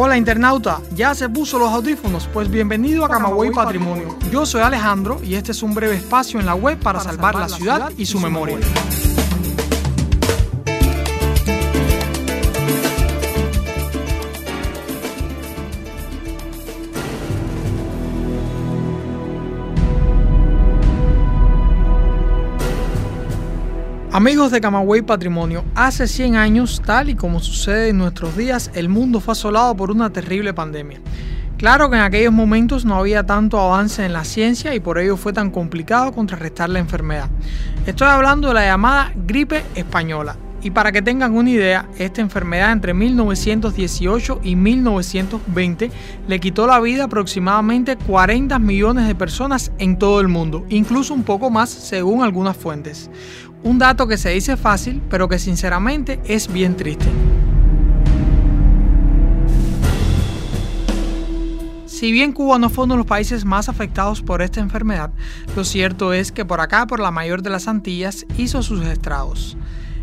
Hola internauta, ¿ya se puso los audífonos? Pues bienvenido a Camagüey Patrimonio. Yo soy Alejandro y este es un breve espacio en la web para salvar la ciudad y su memoria. Amigos de Camagüey Patrimonio, hace 100 años, tal y como sucede en nuestros días, el mundo fue asolado por una terrible pandemia. Claro que en aquellos momentos no había tanto avance en la ciencia y por ello fue tan complicado contrarrestar la enfermedad. Estoy hablando de la llamada gripe española. Y para que tengan una idea, esta enfermedad entre 1918 y 1920 le quitó la vida a aproximadamente 40 millones de personas en todo el mundo, incluso un poco más según algunas fuentes. Un dato que se dice fácil, pero que sinceramente es bien triste. Si bien Cuba no fue uno de los países más afectados por esta enfermedad, lo cierto es que por acá, por la mayor de las Antillas, hizo sus estragos.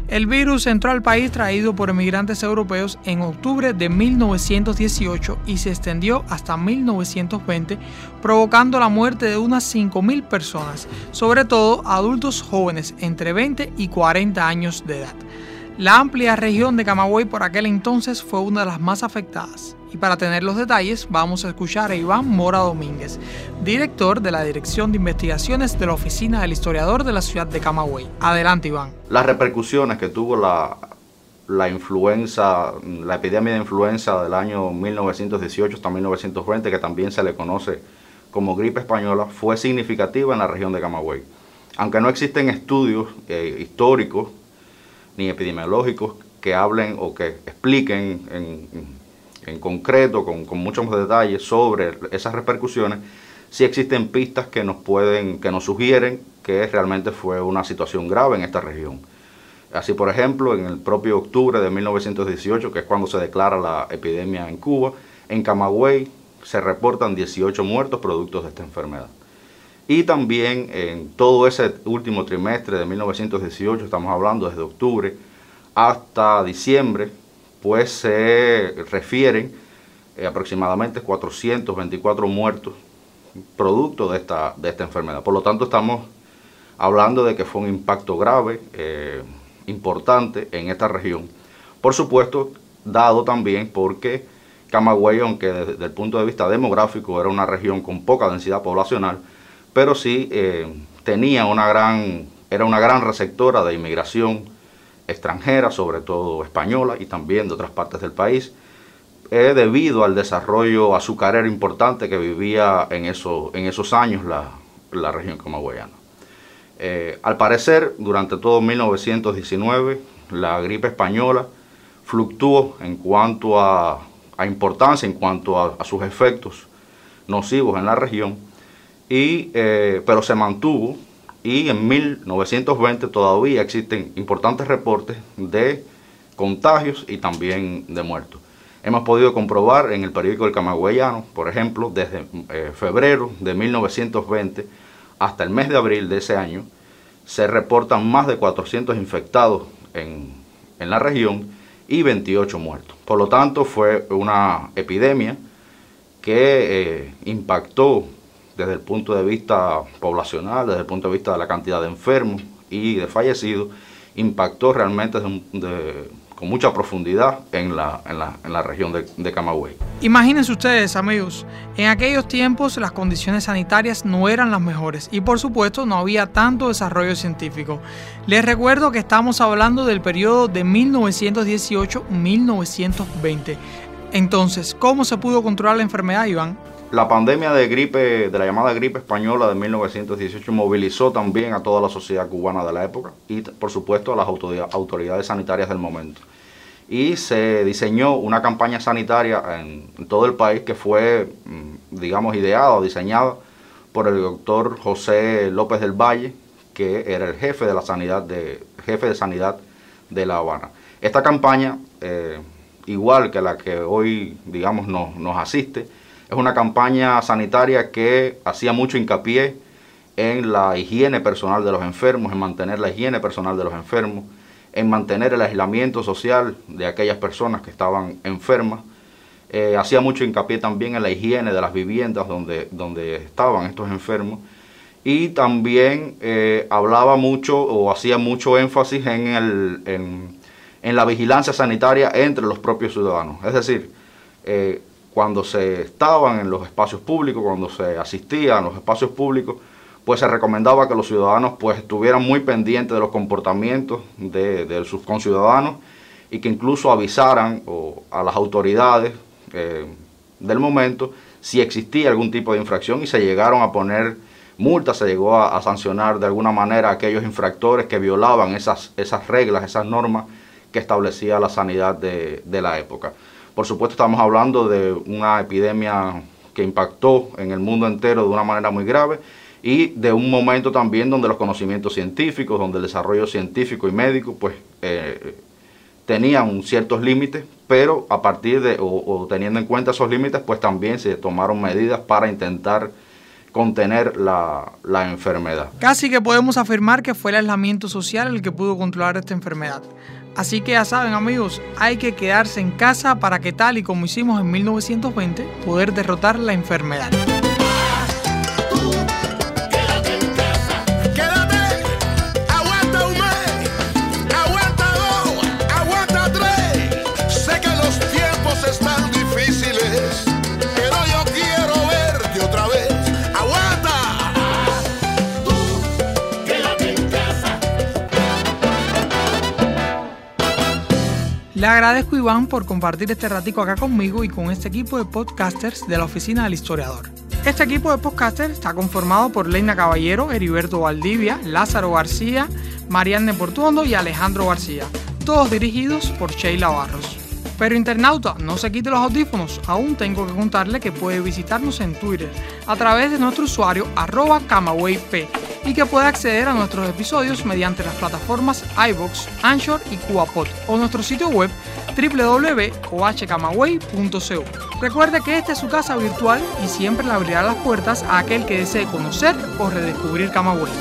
El virus entró al país traído por emigrantes europeos en octubre de 1918 y se extendió hasta 1920, provocando la muerte de unas 5.000 personas, sobre todo adultos jóvenes entre 20 y 40 años de edad. La amplia región de Camagüey por aquel entonces fue una de las más afectadas. Y para tener los detalles vamos a escuchar a Iván Mora Domínguez, director de la Dirección de Investigaciones de la Oficina del Historiador de la ciudad de Camagüey. Adelante Iván. Las repercusiones que tuvo la, influenza, la epidemia de influenza del año 1918 hasta 1920, que también se le conoce como gripe española, fue significativa en la región de Camagüey. Aunque no existen estudios eh, históricos ni epidemiológicos que hablen o que expliquen en, concreto, con, muchos más detalles sobre esas repercusiones, sí existen pistas que nos pueden, que nos sugieren que realmente fue una situación grave en esta región. Así, por ejemplo, en el propio octubre de 1918, que es cuando se declara la epidemia en Cuba, en Camagüey se reportan 18 muertos productos de esta enfermedad. Y también en todo ese último trimestre de 1918, estamos hablando desde octubre hasta diciembre, pues se refieren eh, aproximadamente 424 muertos producto de esta, de esta enfermedad. Por lo tanto, estamos hablando de que fue un impacto grave, eh, importante en esta región. Por supuesto, dado también porque Camagüey, aunque desde el punto de vista demográfico era una región con poca densidad poblacional, pero sí eh, tenía una gran, era una gran receptora de inmigración extranjera, sobre todo española y también de otras partes del país, eh, debido al desarrollo azucarero importante que vivía en, eso, en esos años la, la región camagüeyana. Eh, al parecer, durante todo 1919, la gripe española fluctuó en cuanto a, importancia, en cuanto a, sus efectos nocivos en la región, y, eh, pero se mantuvo y en 1920 todavía existen importantes reportes de contagios y también de muertos. Hemos podido comprobar en el periódico El Camagüeyano, por ejemplo, desde eh, febrero de 1920 hasta el mes de abril de ese año, se reportan más de 400 infectados en, la región y 28 muertos. Por lo tanto, fue una epidemia que eh, impactó desde el punto de vista poblacional, desde el punto de vista de la cantidad de enfermos y de fallecidos, impactó realmente con mucha profundidad en la, región de, de, Camagüey. Imagínense ustedes, amigos, en aquellos tiempos las condiciones sanitarias no eran las mejores y por supuesto no había tanto desarrollo científico. Les recuerdo que estamos hablando del periodo de 1918-1920. Entonces, ¿cómo se pudo controlar la enfermedad, Iván? La pandemia de gripe, de la llamada gripe española de 1918, movilizó también a toda la sociedad cubana de la época y, por supuesto, a las autoridades sanitarias del momento. Y se diseñó una campaña sanitaria en, todo el país que fue, mm, digamos, ideada o diseñada por el doctor José López del Valle, que era el jefe de la sanidad de, jefe de sanidad de La Habana. Esta campaña, eh, igual que la que hoy, digamos, nos asiste, es una campaña sanitaria que hacía mucho hincapié en la higiene personal de los enfermos, en mantener la higiene personal de los enfermos, en mantener el aislamiento social de aquellas personas que estaban enfermas, Eh, hacía mucho hincapié también en la higiene de las viviendas donde, donde estaban estos enfermos y también eh, hablaba mucho o hacía mucho énfasis en, el, en, la vigilancia sanitaria entre los propios ciudadanos. Es decir, eh, cuando se estaban en los espacios públicos, cuando se asistía a los espacios públicos, pues se recomendaba que los ciudadanos pues estuvieran muy pendientes de los comportamientos de, sus conciudadanos y que incluso avisaran a las autoridades eh, del momento si existía algún tipo de infracción y se llegaron a poner multas, se llegó a, sancionar de alguna manera a aquellos infractores que violaban esas, esas reglas, esas normas que establecía la sanidad de, de la época. Por supuesto estamos hablando de una epidemia que impactó en el mundo entero de una manera muy grave y de un momento también donde los conocimientos científicos, donde el desarrollo científico y médico pues eh, tenían ciertos límites, pero a partir de o, teniendo en cuenta esos límites pues también se tomaron medidas para intentar contener la, la, enfermedad. Casi que podemos afirmar que fue el aislamiento social el que pudo controlar esta enfermedad. Así que ya saben amigos, hay que quedarse en casa para que tal y como hicimos en 1920, poder derrotar la enfermedad. Le agradezco Iván por compartir este ratico acá conmigo y con este equipo de podcasters de la Oficina del Historiador. Este equipo de podcasters está conformado por Leina Caballero, Heriberto Valdivia, Lázaro García, Marianne Portuondo y Alejandro García, todos dirigidos por Sheila Barros. Pero internauta, no se quite los audífonos, aún tengo que contarle que puede visitarnos en Twitter a través de nuestro usuario arroba camawayp y que puede acceder a nuestros episodios mediante las plataformas iBox, Anchor y CubaPod o nuestro sitio web www.ohcamaway.co. Recuerde que esta es su casa virtual y siempre le abrirá las puertas a aquel que desee conocer o redescubrir Camagüey.